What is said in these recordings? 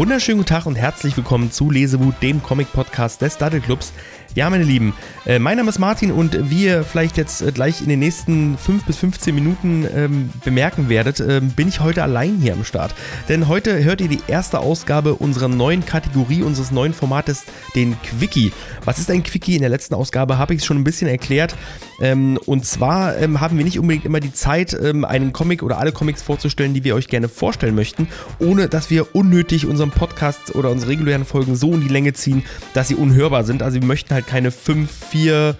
wunderschönen guten Tag und herzlich willkommen zu Lesewut, dem Comic-Podcast des Daddle Clubs. Ja, meine Lieben, äh, mein Name ist Martin und wie ihr vielleicht jetzt äh, gleich in den nächsten 5 bis 15 Minuten ähm, bemerken werdet, äh, bin ich heute allein hier am Start. Denn heute hört ihr die erste Ausgabe unserer neuen Kategorie, unseres neuen Formates, den Quickie. Was ist ein Quickie? In der letzten Ausgabe habe ich es schon ein bisschen erklärt. Ähm, und zwar ähm, haben wir nicht unbedingt immer die Zeit, ähm, einen Comic oder alle Comics vorzustellen, die wir euch gerne vorstellen möchten, ohne dass wir unnötig unseren Podcast oder unsere regulären Folgen so in die Länge ziehen, dass sie unhörbar sind. Also wir möchten halt keine 5, 4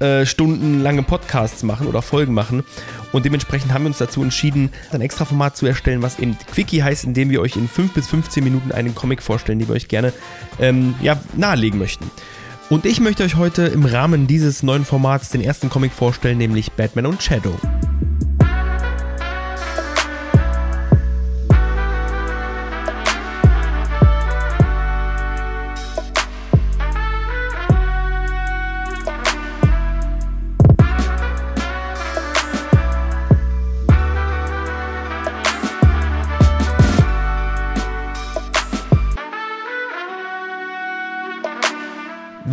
äh, Stunden lange Podcasts machen oder Folgen machen. Und dementsprechend haben wir uns dazu entschieden, ein extra Format zu erstellen, was eben Quickie heißt, in dem wir euch in 5 bis 15 Minuten einen Comic vorstellen, den wir euch gerne ähm, ja, nahelegen möchten. Und ich möchte euch heute im Rahmen dieses neuen Formats den ersten Comic vorstellen, nämlich Batman und Shadow.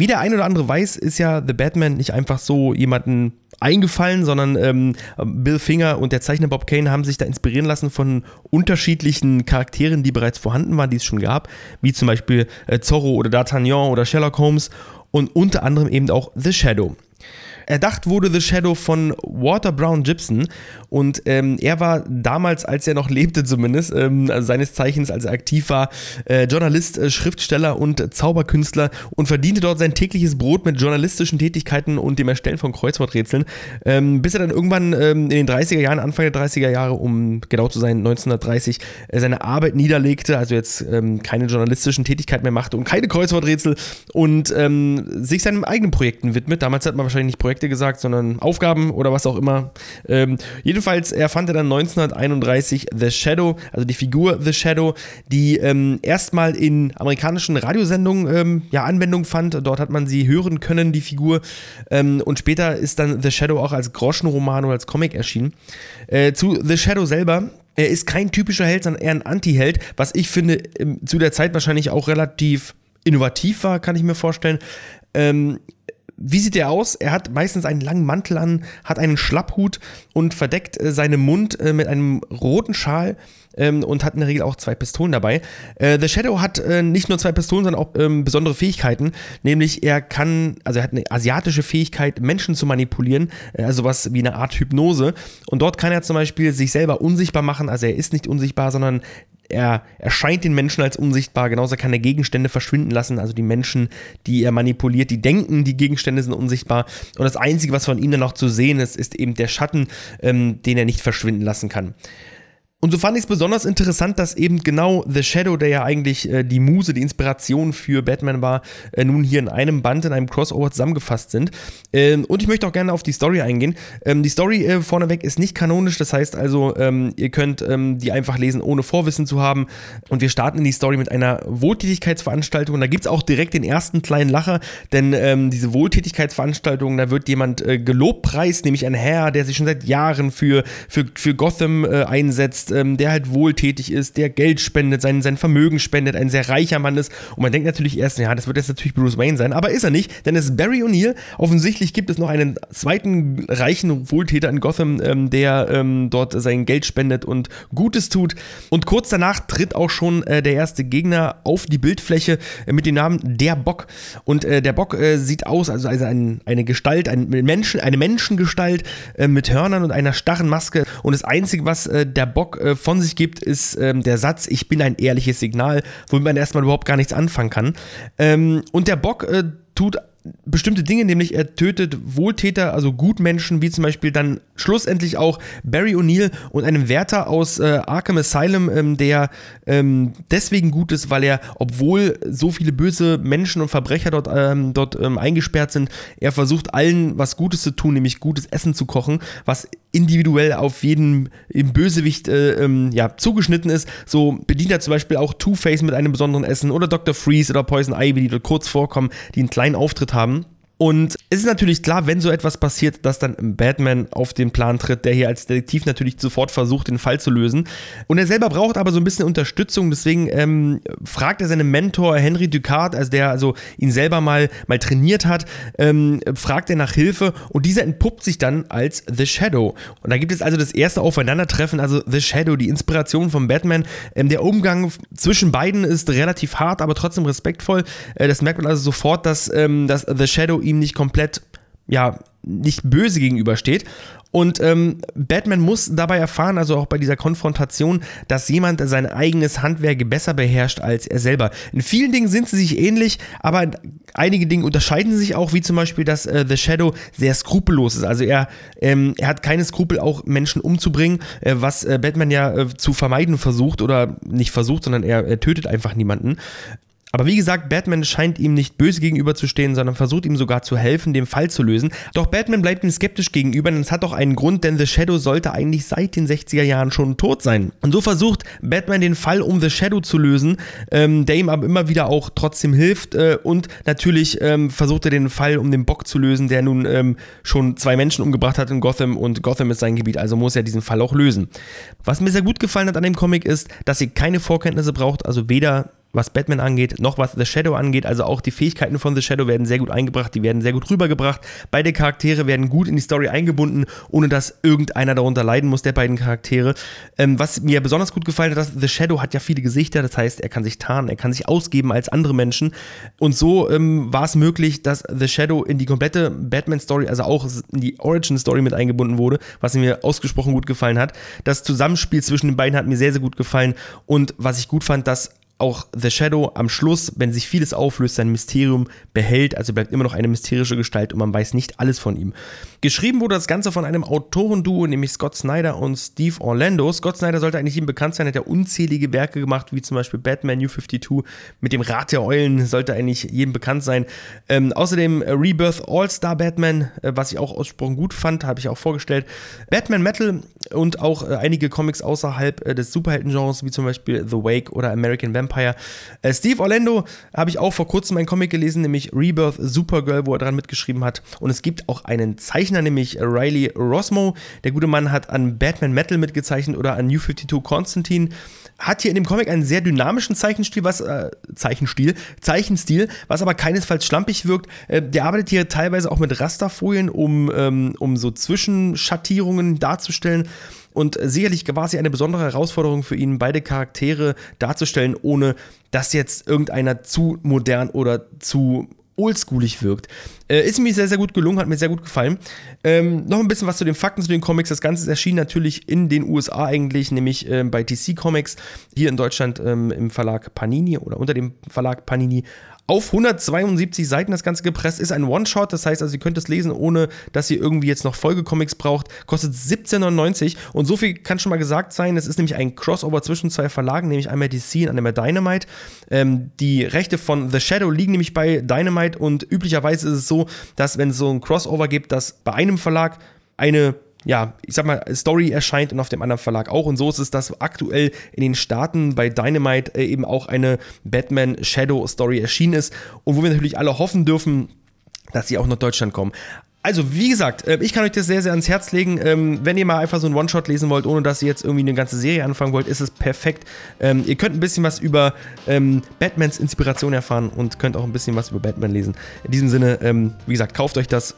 Wie der ein oder andere weiß, ist ja The Batman nicht einfach so jemanden eingefallen, sondern ähm, Bill Finger und der Zeichner Bob Kane haben sich da inspirieren lassen von unterschiedlichen Charakteren, die bereits vorhanden waren, die es schon gab, wie zum Beispiel äh, Zorro oder D'Artagnan oder Sherlock Holmes und unter anderem eben auch The Shadow. Erdacht wurde The Shadow von Walter Brown Gibson und ähm, er war damals, als er noch lebte zumindest, ähm, also seines Zeichens, als er aktiv war, äh, Journalist, äh, Schriftsteller und Zauberkünstler und verdiente dort sein tägliches Brot mit journalistischen Tätigkeiten und dem Erstellen von Kreuzworträtseln, ähm, bis er dann irgendwann ähm, in den 30er Jahren, Anfang der 30er Jahre, um genau zu sein, 1930, äh, seine Arbeit niederlegte, also jetzt ähm, keine journalistischen Tätigkeiten mehr machte und keine Kreuzworträtsel und ähm, sich seinen eigenen Projekten widmet. Damals hat man wahrscheinlich nicht Projekte Projekte gesagt, sondern Aufgaben oder was auch immer. Ähm, jedenfalls erfand er dann 1931 The Shadow, also die Figur The Shadow, die ähm, erstmal in amerikanischen Radiosendungen ähm, ja, Anwendung fand. Dort hat man sie hören können, die Figur. Ähm, und später ist dann The Shadow auch als Groschenroman oder als Comic erschienen. Äh, zu The Shadow selber. Er ist kein typischer Held, sondern eher ein Anti-Held, was ich finde ähm, zu der Zeit wahrscheinlich auch relativ innovativ war, kann ich mir vorstellen. Ähm, wie sieht er aus? Er hat meistens einen langen Mantel an, hat einen Schlapphut und verdeckt äh, seinen Mund äh, mit einem roten Schal ähm, und hat in der Regel auch zwei Pistolen dabei. Äh, The Shadow hat äh, nicht nur zwei Pistolen, sondern auch ähm, besondere Fähigkeiten. Nämlich er kann, also er hat eine asiatische Fähigkeit, Menschen zu manipulieren, äh, also was wie eine Art Hypnose. Und dort kann er zum Beispiel sich selber unsichtbar machen. Also er ist nicht unsichtbar, sondern er erscheint den Menschen als unsichtbar, genauso kann er Gegenstände verschwinden lassen, also die Menschen, die er manipuliert, die denken, die Gegenstände sind unsichtbar und das Einzige, was von ihm dann noch zu sehen ist, ist eben der Schatten, ähm, den er nicht verschwinden lassen kann. Und so fand ich es besonders interessant, dass eben genau The Shadow, der ja eigentlich äh, die Muse, die Inspiration für Batman war, äh, nun hier in einem Band, in einem Crossover zusammengefasst sind. Ähm, und ich möchte auch gerne auf die Story eingehen. Ähm, die Story äh, vorneweg ist nicht kanonisch, das heißt also, ähm, ihr könnt ähm, die einfach lesen, ohne Vorwissen zu haben. Und wir starten in die Story mit einer Wohltätigkeitsveranstaltung. Da gibt es auch direkt den ersten kleinen Lacher, denn ähm, diese Wohltätigkeitsveranstaltung, da wird jemand äh, gelobpreist, nämlich ein Herr, der sich schon seit Jahren für, für, für Gotham äh, einsetzt ist, ähm, der halt wohltätig ist, der Geld spendet, sein, sein Vermögen spendet, ein sehr reicher Mann ist. Und man denkt natürlich erst, ja, das wird jetzt natürlich Bruce Wayne sein, aber ist er nicht, denn es ist Barry O'Neill. Offensichtlich gibt es noch einen zweiten reichen Wohltäter in Gotham, ähm, der ähm, dort sein Geld spendet und Gutes tut. Und kurz danach tritt auch schon äh, der erste Gegner auf die Bildfläche äh, mit dem Namen Der Bock. Und äh, der Bock äh, sieht aus, also, also ein, eine Gestalt, ein Menschen, eine Menschengestalt äh, mit Hörnern und einer starren Maske. Und das Einzige, was äh, der Bock äh, von sich gibt, ist ähm, der Satz, ich bin ein ehrliches Signal, womit man erstmal überhaupt gar nichts anfangen kann. Ähm, und der Bock äh, tut bestimmte Dinge, nämlich er tötet Wohltäter, also Gutmenschen, wie zum Beispiel dann schlussendlich auch Barry O'Neill und einem Wärter aus äh, Arkham Asylum, ähm, der ähm, deswegen gut ist, weil er, obwohl so viele böse Menschen und Verbrecher dort, ähm, dort ähm, eingesperrt sind, er versucht allen was Gutes zu tun, nämlich gutes Essen zu kochen, was individuell auf jeden Bösewicht äh, ähm, ja, zugeschnitten ist. So bedient er zum Beispiel auch Two-Face mit einem besonderen Essen oder Dr. Freeze oder Poison Ivy, die dort kurz vorkommen, die einen kleinen Auftritt haben haben. Und es ist natürlich klar, wenn so etwas passiert, dass dann Batman auf den Plan tritt, der hier als Detektiv natürlich sofort versucht, den Fall zu lösen. Und er selber braucht aber so ein bisschen Unterstützung, deswegen ähm, fragt er seinen Mentor Henry Ducard, also der also ihn selber mal, mal trainiert hat, ähm, fragt er nach Hilfe und dieser entpuppt sich dann als The Shadow. Und da gibt es also das erste Aufeinandertreffen, also The Shadow, die Inspiration von Batman. Ähm, der Umgang zwischen beiden ist relativ hart, aber trotzdem respektvoll. Äh, das merkt man also sofort, dass, ähm, dass The Shadow ihm nicht komplett ja, nicht böse gegenübersteht. Und ähm, Batman muss dabei erfahren, also auch bei dieser Konfrontation, dass jemand sein eigenes Handwerk besser beherrscht als er selber. In vielen Dingen sind sie sich ähnlich, aber einige Dinge unterscheiden sich auch, wie zum Beispiel, dass äh, The Shadow sehr skrupellos ist. Also er, ähm, er hat keine Skrupel, auch Menschen umzubringen, äh, was äh, Batman ja äh, zu vermeiden versucht oder nicht versucht, sondern er, er tötet einfach niemanden. Aber wie gesagt, Batman scheint ihm nicht böse gegenüberzustehen, sondern versucht ihm sogar zu helfen, den Fall zu lösen. Doch Batman bleibt ihm skeptisch gegenüber, denn es hat doch einen Grund, denn The Shadow sollte eigentlich seit den 60er Jahren schon tot sein. Und so versucht Batman den Fall um The Shadow zu lösen, ähm, der ihm aber immer wieder auch trotzdem hilft. Äh, und natürlich ähm, versucht er den Fall um den Bock zu lösen, der nun ähm, schon zwei Menschen umgebracht hat in Gotham und Gotham ist sein Gebiet, also muss er diesen Fall auch lösen. Was mir sehr gut gefallen hat an dem Comic ist, dass ihr keine Vorkenntnisse braucht, also weder was Batman angeht, noch was The Shadow angeht. Also auch die Fähigkeiten von The Shadow werden sehr gut eingebracht, die werden sehr gut rübergebracht. Beide Charaktere werden gut in die Story eingebunden, ohne dass irgendeiner darunter leiden muss, der beiden Charaktere. Ähm, was mir besonders gut gefallen hat, dass The Shadow hat ja viele Gesichter, das heißt, er kann sich tarnen, er kann sich ausgeben als andere Menschen. Und so ähm, war es möglich, dass The Shadow in die komplette Batman-Story, also auch in die Origin-Story mit eingebunden wurde, was mir ausgesprochen gut gefallen hat. Das Zusammenspiel zwischen den beiden hat mir sehr, sehr gut gefallen. Und was ich gut fand, dass auch The Shadow am Schluss, wenn sich vieles auflöst, sein Mysterium behält. Also bleibt immer noch eine mysterische Gestalt und man weiß nicht alles von ihm. Geschrieben wurde das Ganze von einem Autorenduo, nämlich Scott Snyder und Steve Orlando. Scott Snyder sollte eigentlich ihm bekannt sein, hat er unzählige Werke gemacht, wie zum Beispiel Batman New 52 mit dem Rat der Eulen, sollte eigentlich jedem bekannt sein. Ähm, außerdem Rebirth All-Star Batman, äh, was ich auch ausgesprochen gut fand, habe ich auch vorgestellt. Batman Metal und auch äh, einige Comics außerhalb äh, des Superhelden-Genres, wie zum Beispiel The Wake oder American Vampire. Äh, Steve Orlando habe ich auch vor kurzem einen Comic gelesen, nämlich Rebirth Supergirl, wo er dran mitgeschrieben hat. Und es gibt auch einen Zeichner, nämlich Riley Rosmo. Der gute Mann hat an Batman Metal mitgezeichnet oder an New 52 Constantine. Hat hier in dem Comic einen sehr dynamischen Zeichenstil, was äh, Zeichenstil, Zeichenstil, was aber keinesfalls schlampig wirkt. Äh, der arbeitet hier teilweise auch mit Rasterfolien, um, ähm, um so Zwischenschattierungen darzustellen. Und sicherlich war ja eine besondere Herausforderung für ihn, beide Charaktere darzustellen, ohne dass jetzt irgendeiner zu modern oder zu oldschoolig wirkt. Äh, ist mir sehr, sehr gut gelungen, hat mir sehr gut gefallen. Ähm, noch ein bisschen was zu den Fakten zu den Comics. Das Ganze erschien natürlich in den USA eigentlich, nämlich äh, bei DC Comics, hier in Deutschland ähm, im Verlag Panini oder unter dem Verlag Panini auf 172 Seiten das Ganze gepresst. Ist ein One-Shot, das heißt also, ihr könnt es lesen, ohne dass ihr irgendwie jetzt noch Folgecomics braucht. Kostet 17,99 und so viel kann schon mal gesagt sein. Es ist nämlich ein Crossover zwischen zwei Verlagen, nämlich einmal DC und einmal Dynamite. Ähm, die Rechte von The Shadow liegen nämlich bei Dynamite und üblicherweise ist es so, dass wenn es so ein Crossover gibt, dass bei einem Verlag eine ja, ich sag mal, Story erscheint und auf dem anderen Verlag auch. Und so ist es, dass aktuell in den Staaten bei Dynamite äh, eben auch eine Batman Shadow Story erschienen ist und wo wir natürlich alle hoffen dürfen, dass sie auch nach Deutschland kommen. Also, wie gesagt, äh, ich kann euch das sehr, sehr ans Herz legen. Ähm, wenn ihr mal einfach so einen One-Shot lesen wollt, ohne dass ihr jetzt irgendwie eine ganze Serie anfangen wollt, ist es perfekt. Ähm, ihr könnt ein bisschen was über ähm, Batmans Inspiration erfahren und könnt auch ein bisschen was über Batman lesen. In diesem Sinne, wie gesagt, kauft euch das.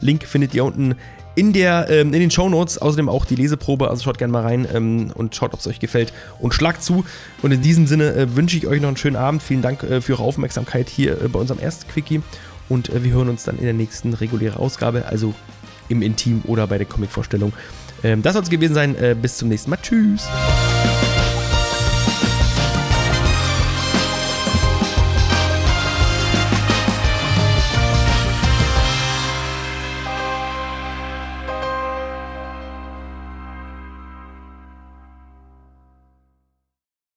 Link findet ihr unten in, der, ähm, in den Show Notes außerdem auch die Leseprobe, also schaut gerne mal rein ähm, und schaut, ob es euch gefällt und schlagt zu. Und in diesem Sinne äh, wünsche ich euch noch einen schönen Abend. Vielen Dank äh, für eure Aufmerksamkeit hier äh, bei unserem ersten Quickie und äh, wir hören uns dann in der nächsten regulären Ausgabe, also im Intim oder bei der Comic-Vorstellung. Ähm, das soll es gewesen sein. Äh, bis zum nächsten Mal. Tschüss.